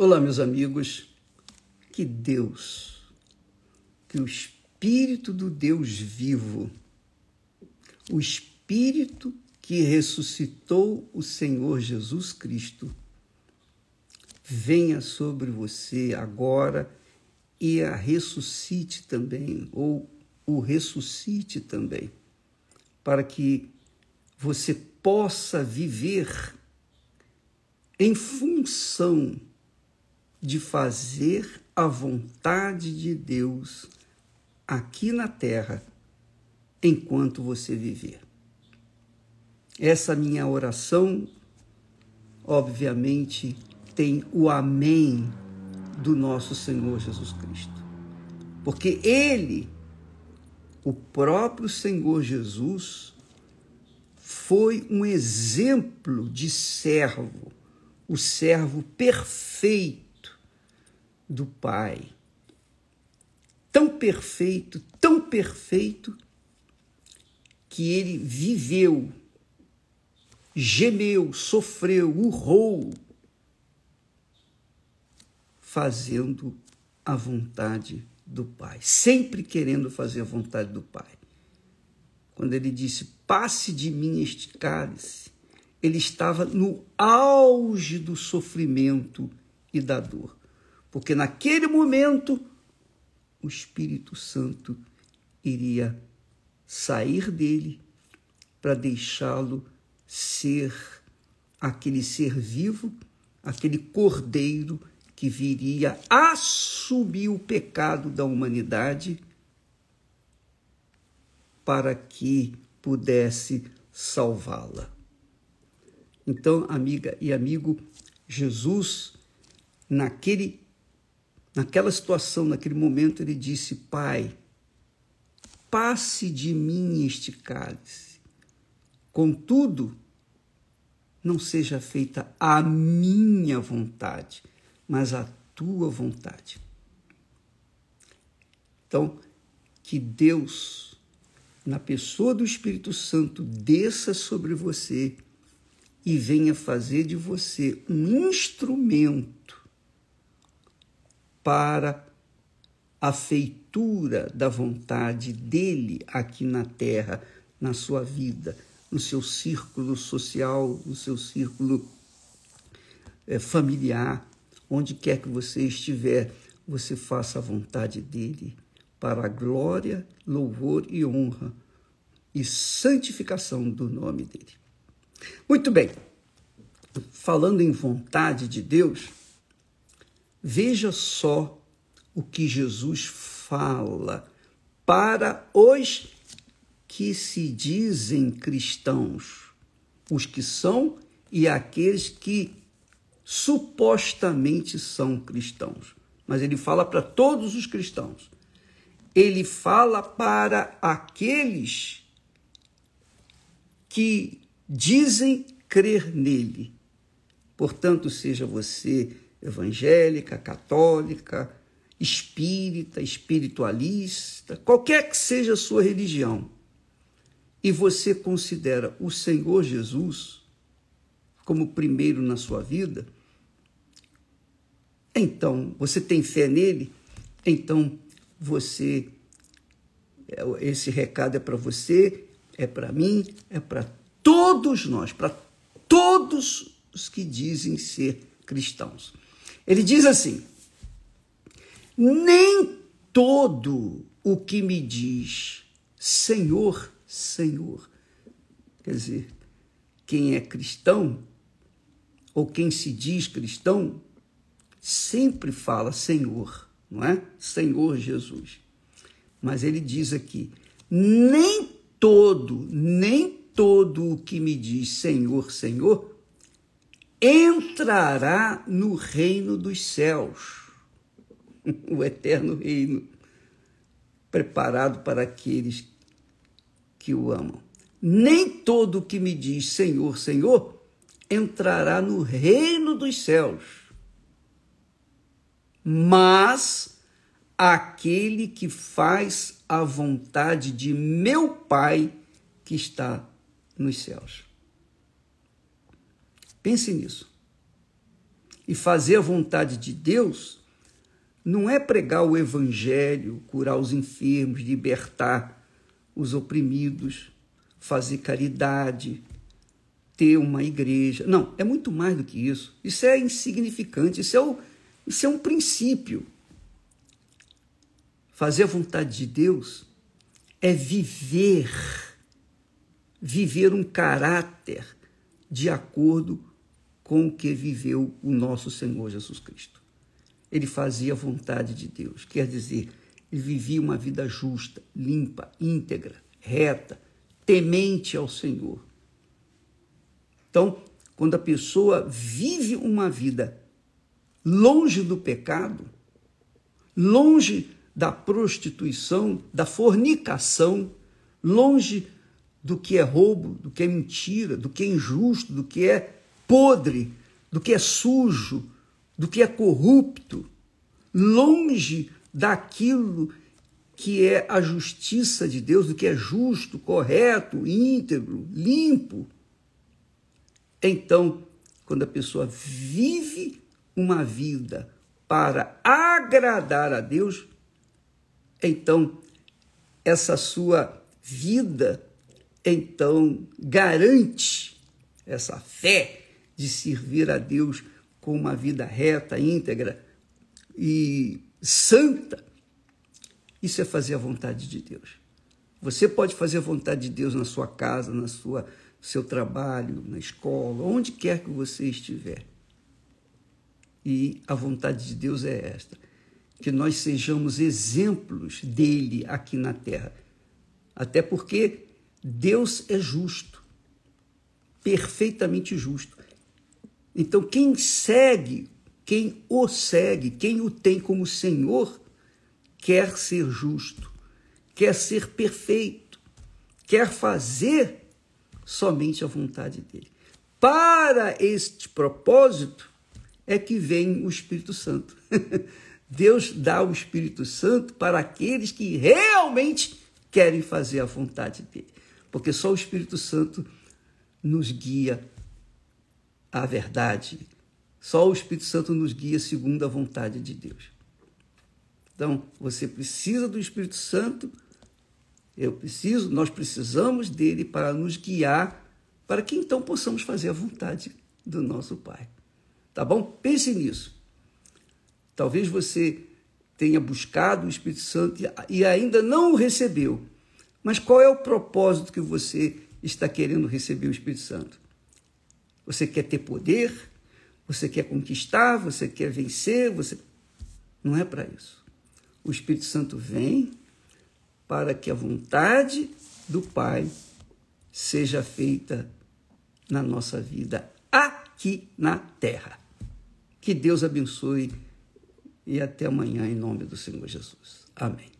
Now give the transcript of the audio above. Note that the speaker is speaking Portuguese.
Olá, meus amigos. Que Deus, que o Espírito do Deus vivo, o Espírito que ressuscitou o Senhor Jesus Cristo, venha sobre você agora e a ressuscite também, ou o ressuscite também, para que você possa viver em função de fazer a vontade de Deus aqui na terra enquanto você viver. Essa minha oração, obviamente, tem o amém do nosso Senhor Jesus Cristo. Porque Ele, o próprio Senhor Jesus, foi um exemplo de servo, o servo perfeito do Pai. Tão perfeito, tão perfeito, que ele viveu, gemeu, sofreu, urrou, fazendo a vontade do Pai, sempre querendo fazer a vontade do Pai. Quando ele disse: Passe de mim este cálice, ele estava no auge do sofrimento e da dor porque naquele momento o Espírito Santo iria sair dele para deixá-lo ser aquele ser vivo, aquele cordeiro que viria assumir o pecado da humanidade para que pudesse salvá-la. Então, amiga e amigo, Jesus, naquele Naquela situação, naquele momento, ele disse: Pai, passe de mim este cálice. Contudo, não seja feita a minha vontade, mas a tua vontade. Então, que Deus, na pessoa do Espírito Santo, desça sobre você e venha fazer de você um instrumento para a feitura da vontade dele aqui na terra, na sua vida, no seu círculo social, no seu círculo é, familiar, onde quer que você estiver, você faça a vontade dele para a glória, louvor e honra e santificação do nome dele. Muito bem, falando em vontade de Deus, Veja só o que Jesus fala para os que se dizem cristãos, os que são e aqueles que supostamente são cristãos. Mas ele fala para todos os cristãos. Ele fala para aqueles que dizem crer nele. Portanto, seja você evangélica, católica, espírita, espiritualista, qualquer que seja a sua religião, e você considera o Senhor Jesus como primeiro na sua vida, então você tem fé nele, então você esse recado é para você, é para mim, é para todos nós, para todos os que dizem ser cristãos. Ele diz assim: nem todo o que me diz Senhor, Senhor, quer dizer, quem é cristão ou quem se diz cristão sempre fala Senhor, não é? Senhor Jesus. Mas ele diz aqui: nem todo, nem todo o que me diz Senhor, Senhor entrará no reino dos céus, o eterno reino preparado para aqueles que o amam. Nem todo que me diz Senhor, Senhor entrará no reino dos céus, mas aquele que faz a vontade de meu Pai que está nos céus. Pense nisso. E fazer a vontade de Deus não é pregar o evangelho, curar os enfermos, libertar os oprimidos, fazer caridade, ter uma igreja. Não, é muito mais do que isso. Isso é insignificante, isso é, o, isso é um princípio. Fazer a vontade de Deus é viver, viver um caráter de acordo com o que viveu o nosso Senhor Jesus Cristo. Ele fazia a vontade de Deus, quer dizer, ele vivia uma vida justa, limpa, íntegra, reta, temente ao Senhor. Então, quando a pessoa vive uma vida longe do pecado, longe da prostituição, da fornicação, longe do que é roubo, do que é mentira, do que é injusto, do que é podre, do que é sujo, do que é corrupto, longe daquilo que é a justiça de Deus, do que é justo, correto, íntegro, limpo. Então, quando a pessoa vive uma vida para agradar a Deus, então essa sua vida então garante essa fé de servir a Deus com uma vida reta, íntegra e santa. Isso é fazer a vontade de Deus. Você pode fazer a vontade de Deus na sua casa, na sua seu trabalho, na escola, onde quer que você estiver. E a vontade de Deus é esta: que nós sejamos exemplos dele aqui na terra. Até porque Deus é justo, perfeitamente justo. Então, quem segue, quem o segue, quem o tem como Senhor, quer ser justo, quer ser perfeito, quer fazer somente a vontade dele. Para este propósito é que vem o Espírito Santo. Deus dá o Espírito Santo para aqueles que realmente querem fazer a vontade dele. Porque só o Espírito Santo nos guia à verdade. Só o Espírito Santo nos guia segundo a vontade de Deus. Então, você precisa do Espírito Santo eu preciso, nós precisamos dele para nos guiar, para que então possamos fazer a vontade do nosso Pai. Tá bom? Pense nisso. Talvez você tenha buscado o Espírito Santo e ainda não o recebeu. Mas qual é o propósito que você está querendo receber o Espírito Santo? Você quer ter poder? Você quer conquistar? Você quer vencer? Você não é para isso. O Espírito Santo vem para que a vontade do Pai seja feita na nossa vida aqui na terra. Que Deus abençoe e até amanhã em nome do Senhor Jesus. Amém.